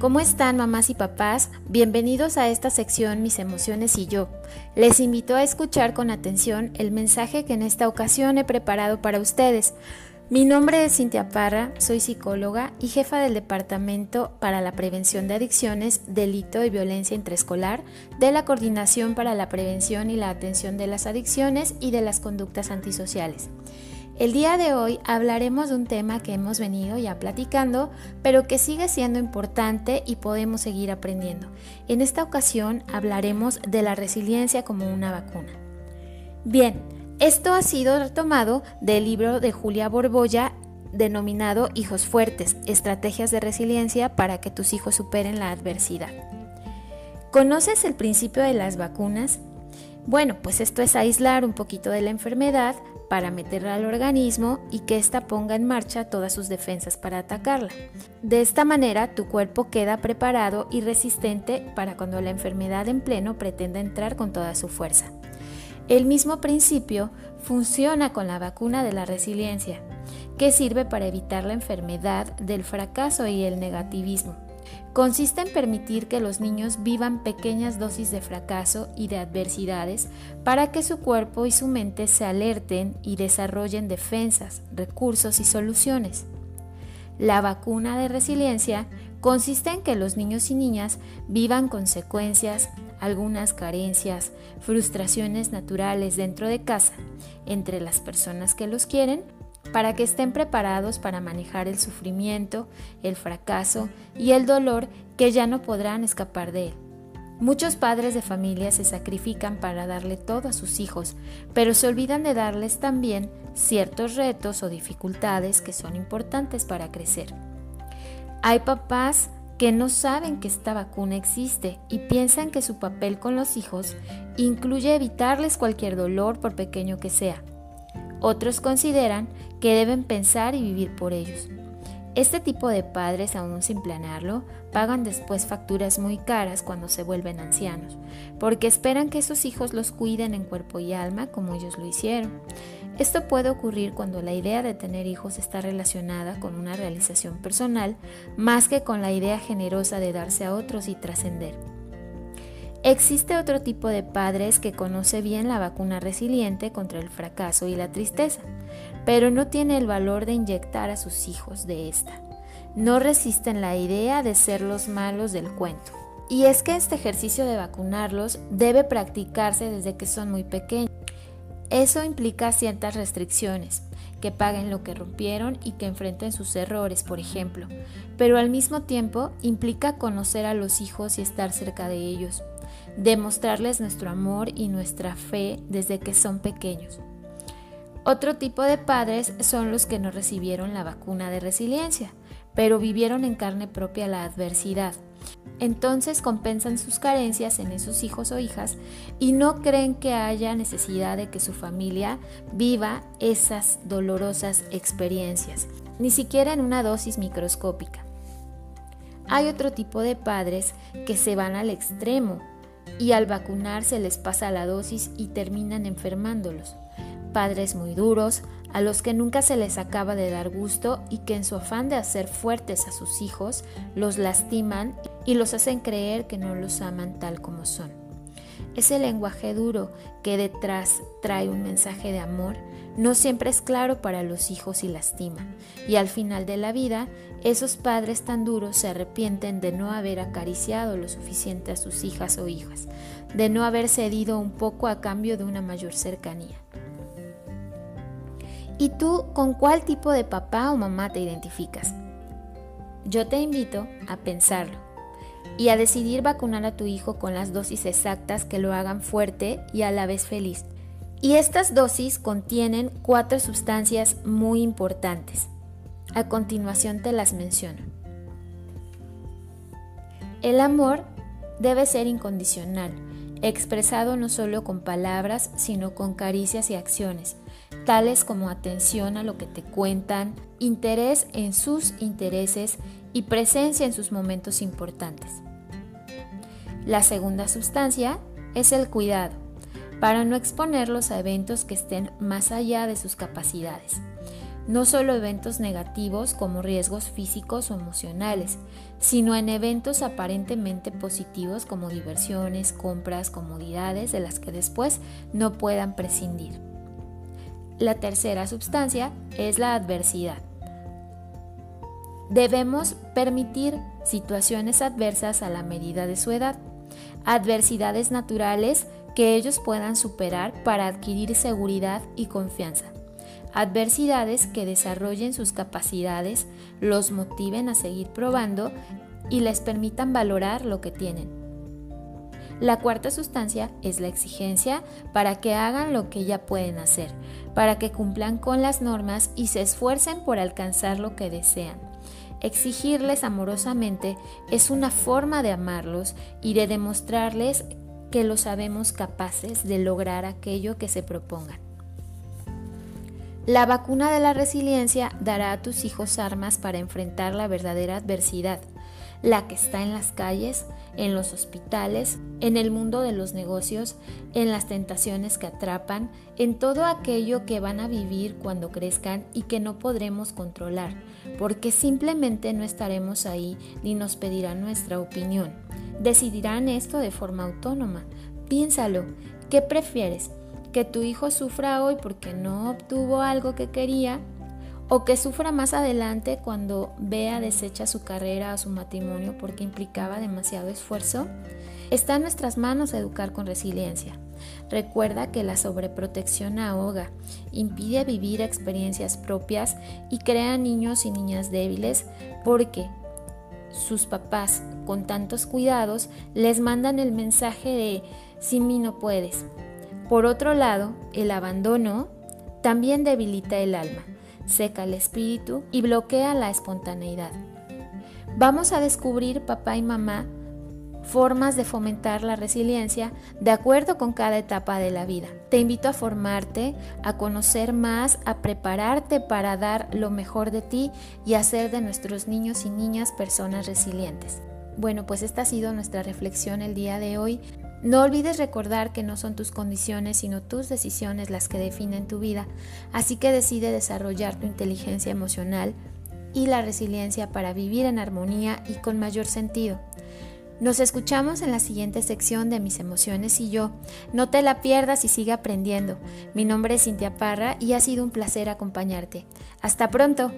¿Cómo están mamás y papás? Bienvenidos a esta sección Mis emociones y yo. Les invito a escuchar con atención el mensaje que en esta ocasión he preparado para ustedes. Mi nombre es Cintia Parra, soy psicóloga y jefa del Departamento para la Prevención de Adicciones, Delito y Violencia Intraescolar de la Coordinación para la Prevención y la Atención de las Adicciones y de las Conductas Antisociales. El día de hoy hablaremos de un tema que hemos venido ya platicando, pero que sigue siendo importante y podemos seguir aprendiendo. En esta ocasión hablaremos de la resiliencia como una vacuna. Bien, esto ha sido retomado del libro de Julia Borbolla denominado Hijos Fuertes, Estrategias de Resiliencia para que tus hijos superen la adversidad. ¿Conoces el principio de las vacunas? Bueno, pues esto es aislar un poquito de la enfermedad para meterla al organismo y que ésta ponga en marcha todas sus defensas para atacarla. De esta manera tu cuerpo queda preparado y resistente para cuando la enfermedad en pleno pretenda entrar con toda su fuerza. El mismo principio funciona con la vacuna de la resiliencia, que sirve para evitar la enfermedad del fracaso y el negativismo. Consiste en permitir que los niños vivan pequeñas dosis de fracaso y de adversidades para que su cuerpo y su mente se alerten y desarrollen defensas, recursos y soluciones. La vacuna de resiliencia consiste en que los niños y niñas vivan consecuencias, algunas carencias, frustraciones naturales dentro de casa, entre las personas que los quieren para que estén preparados para manejar el sufrimiento, el fracaso y el dolor que ya no podrán escapar de él. Muchos padres de familia se sacrifican para darle todo a sus hijos, pero se olvidan de darles también ciertos retos o dificultades que son importantes para crecer. Hay papás que no saben que esta vacuna existe y piensan que su papel con los hijos incluye evitarles cualquier dolor por pequeño que sea. Otros consideran que deben pensar y vivir por ellos. Este tipo de padres, aún sin planearlo, pagan después facturas muy caras cuando se vuelven ancianos, porque esperan que sus hijos los cuiden en cuerpo y alma como ellos lo hicieron. Esto puede ocurrir cuando la idea de tener hijos está relacionada con una realización personal más que con la idea generosa de darse a otros y trascender. Existe otro tipo de padres que conoce bien la vacuna resiliente contra el fracaso y la tristeza, pero no tiene el valor de inyectar a sus hijos de esta. No resisten la idea de ser los malos del cuento. Y es que este ejercicio de vacunarlos debe practicarse desde que son muy pequeños. Eso implica ciertas restricciones, que paguen lo que rompieron y que enfrenten sus errores, por ejemplo, pero al mismo tiempo implica conocer a los hijos y estar cerca de ellos, demostrarles nuestro amor y nuestra fe desde que son pequeños. Otro tipo de padres son los que no recibieron la vacuna de resiliencia, pero vivieron en carne propia la adversidad. Entonces compensan sus carencias en esos hijos o hijas y no creen que haya necesidad de que su familia viva esas dolorosas experiencias, ni siquiera en una dosis microscópica. Hay otro tipo de padres que se van al extremo y al vacunarse les pasa la dosis y terminan enfermándolos. Padres muy duros, a los que nunca se les acaba de dar gusto y que en su afán de hacer fuertes a sus hijos los lastiman y los hacen creer que no los aman tal como son. Ese lenguaje duro que detrás trae un mensaje de amor no siempre es claro para los hijos y lastima. Y al final de la vida, esos padres tan duros se arrepienten de no haber acariciado lo suficiente a sus hijas o hijas, de no haber cedido un poco a cambio de una mayor cercanía. ¿Y tú con cuál tipo de papá o mamá te identificas? Yo te invito a pensarlo y a decidir vacunar a tu hijo con las dosis exactas que lo hagan fuerte y a la vez feliz. Y estas dosis contienen cuatro sustancias muy importantes. A continuación te las menciono. El amor debe ser incondicional, expresado no solo con palabras, sino con caricias y acciones, tales como atención a lo que te cuentan, interés en sus intereses y presencia en sus momentos importantes. La segunda sustancia es el cuidado, para no exponerlos a eventos que estén más allá de sus capacidades. no solo eventos negativos como riesgos físicos o emocionales, sino en eventos aparentemente positivos como diversiones, compras, comodidades de las que después no puedan prescindir. La tercera sustancia es la adversidad. Debemos permitir situaciones adversas a la medida de su edad, adversidades naturales que ellos puedan superar para adquirir seguridad y confianza. Adversidades que desarrollen sus capacidades, los motiven a seguir probando y les permitan valorar lo que tienen. La cuarta sustancia es la exigencia para que hagan lo que ya pueden hacer, para que cumplan con las normas y se esfuercen por alcanzar lo que desean. Exigirles amorosamente es una forma de amarlos y de demostrarles que lo sabemos capaces de lograr aquello que se propongan. La vacuna de la resiliencia dará a tus hijos armas para enfrentar la verdadera adversidad, la que está en las calles, en los hospitales, en el mundo de los negocios, en las tentaciones que atrapan, en todo aquello que van a vivir cuando crezcan y que no podremos controlar, porque simplemente no estaremos ahí ni nos pedirán nuestra opinión. Decidirán esto de forma autónoma. Piénsalo, ¿qué prefieres? ¿Que tu hijo sufra hoy porque no obtuvo algo que quería? ¿O que sufra más adelante cuando vea deshecha su carrera o su matrimonio porque implicaba demasiado esfuerzo? Está en nuestras manos educar con resiliencia. Recuerda que la sobreprotección ahoga, impide vivir experiencias propias y crea niños y niñas débiles porque sus papás, con tantos cuidados, les mandan el mensaje de sin mí no puedes. Por otro lado, el abandono también debilita el alma, seca el espíritu y bloquea la espontaneidad. Vamos a descubrir, papá y mamá, formas de fomentar la resiliencia de acuerdo con cada etapa de la vida. Te invito a formarte, a conocer más, a prepararte para dar lo mejor de ti y hacer de nuestros niños y niñas personas resilientes. Bueno, pues esta ha sido nuestra reflexión el día de hoy. No olvides recordar que no son tus condiciones, sino tus decisiones las que definen tu vida, así que decide desarrollar tu inteligencia emocional y la resiliencia para vivir en armonía y con mayor sentido. Nos escuchamos en la siguiente sección de Mis emociones y yo. No te la pierdas y sigue aprendiendo. Mi nombre es Cintia Parra y ha sido un placer acompañarte. Hasta pronto.